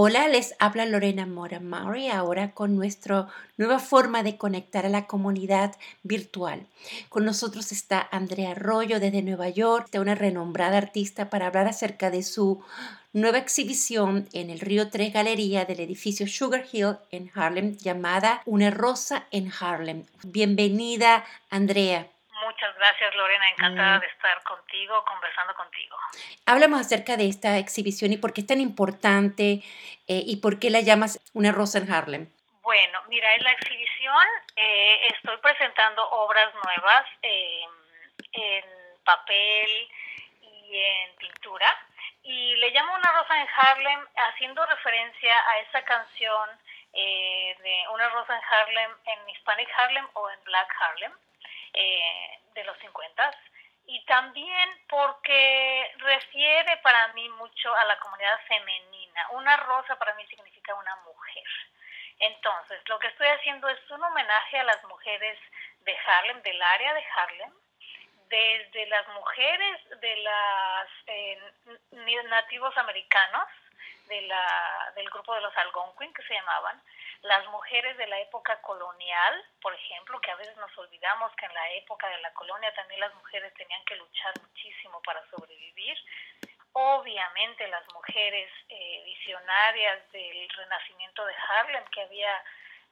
Hola, les habla Lorena Mora Maury ahora con nuestra nueva forma de conectar a la comunidad virtual. Con nosotros está Andrea Arroyo desde Nueva York, una renombrada artista para hablar acerca de su nueva exhibición en el Río 3 Galería del edificio Sugar Hill en Harlem llamada Una Rosa en Harlem. Bienvenida, Andrea. Muchas gracias, Lorena. Encantada mm. de estar contigo, conversando contigo. Hablamos acerca de esta exhibición y por qué es tan importante eh, y por qué la llamas Una Rosa en Harlem. Bueno, mira, en la exhibición eh, estoy presentando obras nuevas em, en papel y en pintura. Y le llamo Una Rosa en Harlem haciendo referencia a esa canción eh, de Una Rosa en Harlem, en Hispanic Harlem o en Black Harlem eh, de los 50 y también porque refiere para mí mucho a la comunidad femenina. Una rosa para mí significa una mujer. Entonces, lo que estoy haciendo es un homenaje a las mujeres de Harlem, del área de Harlem, desde las mujeres de las eh, nativos americanos, de la, del grupo de los Algonquin que se llamaban, las mujeres de la época colonial, por ejemplo, que a veces nos olvidamos que en la época de la colonia también las mujeres tenían que luchar muchísimo para sobrevivir. Obviamente las mujeres eh, visionarias del renacimiento de Harlem, que había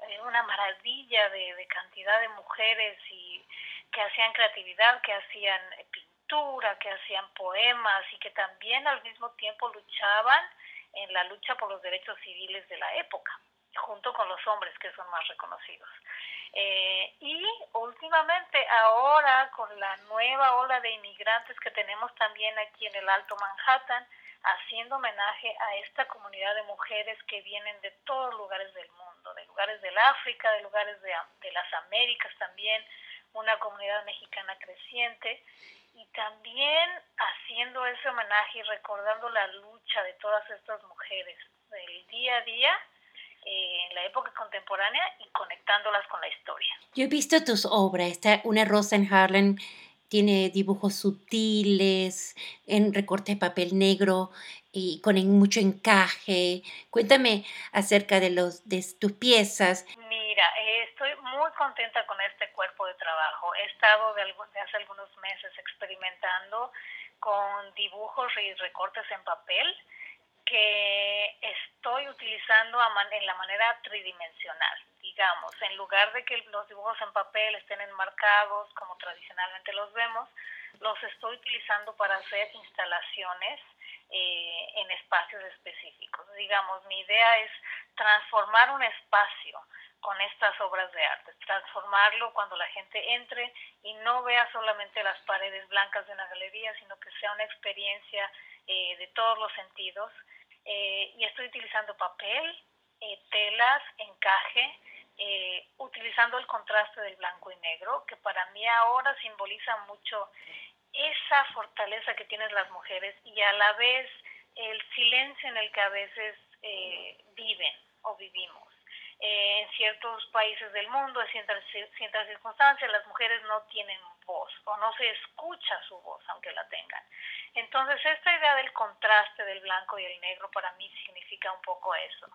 eh, una maravilla de, de cantidad de mujeres y que hacían creatividad, que hacían pintura, que hacían poemas y que también al mismo tiempo luchaban en la lucha por los derechos civiles de la época junto con los hombres que son más reconocidos. Eh, y últimamente, ahora con la nueva ola de inmigrantes que tenemos también aquí en el Alto Manhattan, haciendo homenaje a esta comunidad de mujeres que vienen de todos lugares del mundo, de lugares del África, de lugares de, de las Américas también, una comunidad mexicana creciente, y también haciendo ese homenaje y recordando la lucha de todas estas mujeres del día a día en la época contemporánea y conectándolas con la historia. Yo he visto tus obras, está Una Rosa en Harlem, tiene dibujos sutiles, en recorte de papel negro y con mucho encaje. Cuéntame acerca de, los, de tus piezas. Mira, eh, estoy muy contenta con este cuerpo de trabajo. He estado de, de hace algunos meses experimentando con dibujos y recortes en papel que estoy utilizando en la manera tridimensional, digamos, en lugar de que los dibujos en papel estén enmarcados como tradicionalmente los vemos, los estoy utilizando para hacer instalaciones eh, en espacios específicos. Digamos, mi idea es transformar un espacio con estas obras de arte, transformarlo cuando la gente entre y no vea solamente las paredes blancas de una galería, sino que sea una experiencia eh, de todos los sentidos eh, y estoy utilizando papel, eh, telas, encaje, eh, utilizando el contraste del blanco y negro, que para mí ahora simboliza mucho esa fortaleza que tienen las mujeres y a la vez el silencio en el que a veces viven o vivimos. En ciertos países del mundo, en ciertas, ciertas circunstancias, las mujeres no tienen voz o no se escucha su voz aunque la tengan. Entonces esta idea del contraste del blanco y el negro para mí significa un poco eso.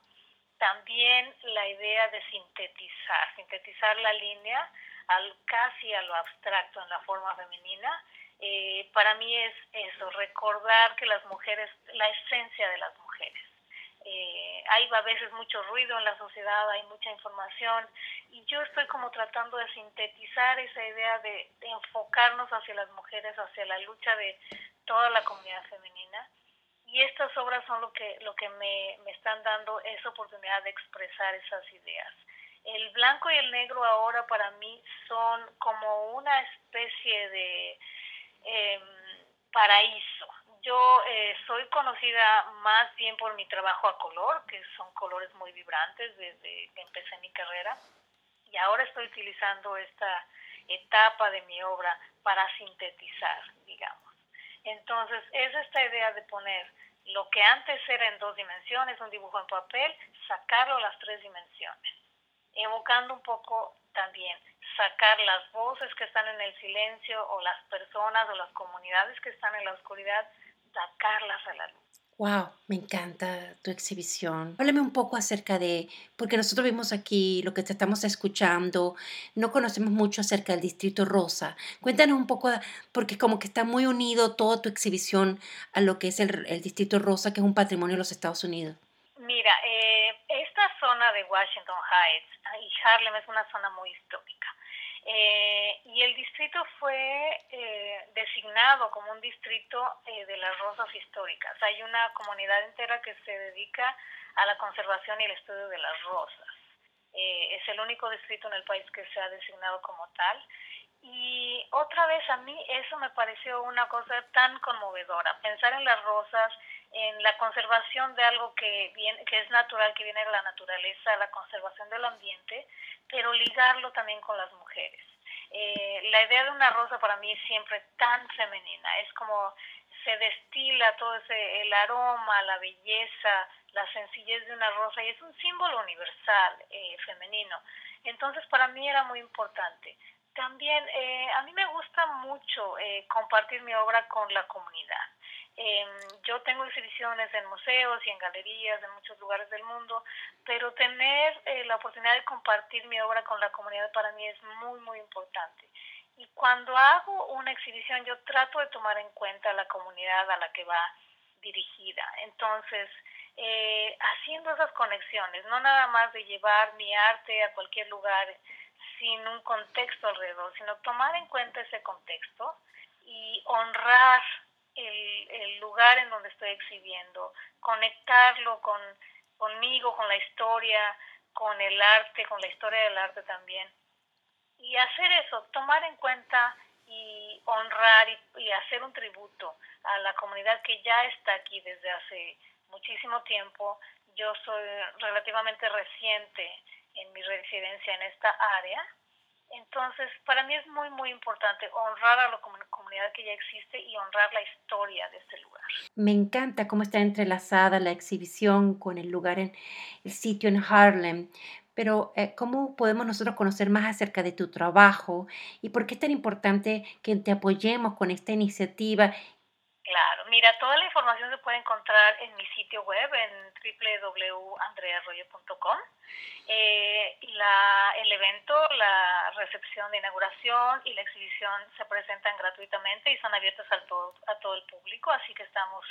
También la idea de sintetizar, sintetizar la línea al, casi a lo abstracto en la forma femenina, eh, para mí es eso, recordar que las mujeres, la esencia de las mujeres. Eh, hay a veces mucho ruido en la sociedad, hay mucha información y yo estoy como tratando de sintetizar esa idea de, enfocarnos hacia las mujeres, hacia la lucha de toda la comunidad femenina y estas obras son lo que, lo que me, me están dando esa oportunidad de expresar esas ideas. El blanco y el negro ahora para mí son como una especie de eh, paraíso, yo eh, soy conocida más bien por mi trabajo a color, que son colores muy vibrantes desde que empecé mi carrera. Y ahora estoy utilizando esta etapa de mi obra para sintetizar, digamos. Entonces, es esta idea de poner lo que antes era en dos dimensiones, un dibujo en papel, sacarlo a las tres dimensiones, evocando un poco también sacar las voces que están en el silencio o las personas o las comunidades que están en la oscuridad sacarlas a la luz. Wow, me encanta tu exhibición. Háblame un poco acerca de, porque nosotros vimos aquí lo que te estamos escuchando, no conocemos mucho acerca del Distrito Rosa. Cuéntanos un poco, porque como que está muy unido toda tu exhibición a lo que es el, Distrito Rosa, que es un patrimonio de los Estados Unidos. Mira, eh, esta zona de Washington Heights y Harlem es una zona muy histórica. Eh, y el distrito fue eh, designado como un distrito eh, de las rosas históricas. Hay una comunidad entera que se dedica a la conservación y el estudio de las rosas. es el único distrito en el país que se ha designado como tal. Y otra vez a mí eso me pareció una cosa tan conmovedora, pensar en las rosas, en la conservación de algo que, viene, que es natural, que viene de la naturaleza, la conservación del ambiente, pero ligarlo también con las mujeres. Eh, la idea de una rosa para mí es siempre tan femenina, es como se destila todo ese, el aroma, la belleza, la sencillez de una rosa y es un símbolo universal eh, femenino. Entonces para mí era muy importante. También eh, a mí me gusta mucho eh, compartir mi obra con la comunidad. Eh, yo tengo exhibiciones en museos y en galerías en muchos lugares del mundo, pero tener eh, la oportunidad de compartir mi obra con la comunidad para mí es muy, muy importante. Y cuando hago una exhibición yo trato de tomar en cuenta la comunidad a la que va dirigida. Entonces, eh, haciendo esas conexiones, no nada más de llevar mi arte a cualquier lugar sin un contexto alrededor, sino tomar en cuenta ese contexto y honrar el, lugar en donde estoy exhibiendo, conectarlo con, conmigo, con la historia, con el arte, con la historia del arte también. Y hacer eso, tomar en cuenta y honrar y, hacer un tributo a la comunidad que ya está aquí desde hace muchísimo tiempo. Yo soy relativamente reciente en mi residencia en esta área entonces, para mí es muy, muy importante honrar a la comunidad que ya existe y honrar la historia de este lugar. Me encanta cómo está entrelazada la exhibición con el lugar en el sitio en Harlem. Pero, eh, ¿cómo podemos nosotros conocer más acerca de tu trabajo y por qué es tan importante que te apoyemos con esta iniciativa Claro, mira, toda la información se puede encontrar en mi sitio web en www.andrearroyo.com. Eh, el evento, la recepción de inauguración y la exhibición se presentan gratuitamente y son abiertas a todo, a todo el público, así que estamos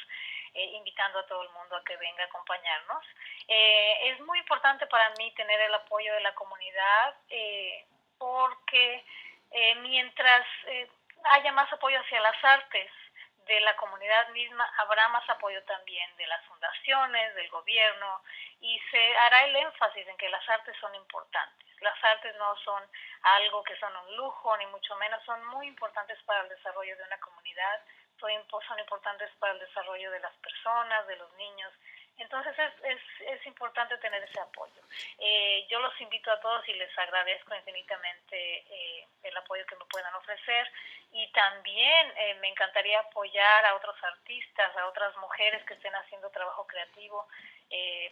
eh, invitando a todo el mundo a que venga a acompañarnos. Eh, es muy importante para mí tener el apoyo de la comunidad eh, porque mientras haya más apoyo hacia las artes, de la comunidad misma habrá más apoyo también de las fundaciones, del gobierno y se hará el énfasis en que las artes son importantes. Las artes no son algo que son un lujo, ni mucho menos, son muy importantes para el desarrollo de una comunidad, son importantes para el desarrollo de las personas, de los niños. Entonces es, es, es importante tener ese apoyo. Eh, yo los invito a todos y les agradezco infinitamente eh, apoyo que me puedan ofrecer y también eh, me encantaría apoyar a otros artistas, a otras mujeres que estén haciendo trabajo creativo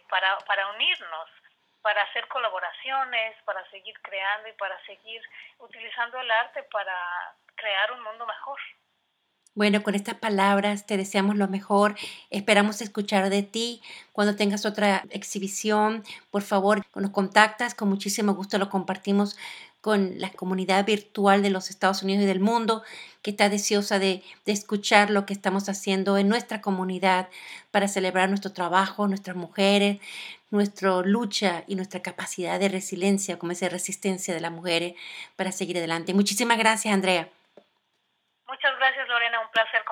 para, para unirnos para hacer colaboraciones, para seguir creando y para seguir utilizando el arte para crear un mundo mejor. Bueno, con estas palabras te deseamos lo mejor. Esperamos escuchar de ti cuando tengas otra exhibición. Por favor, nos contactas. Con muchísimo gusto lo compartimos con la comunidad virtual de los Estados Unidos y del mundo que está deseosa de, de, escuchar lo que estamos haciendo en nuestra comunidad para celebrar nuestro trabajo, nuestras mujeres, nuestra lucha y nuestra capacidad de resiliencia, como esa resistencia de las mujeres para seguir adelante. Muchísimas gracias, Andrea. Muchas gracias, Lorena. Un placer.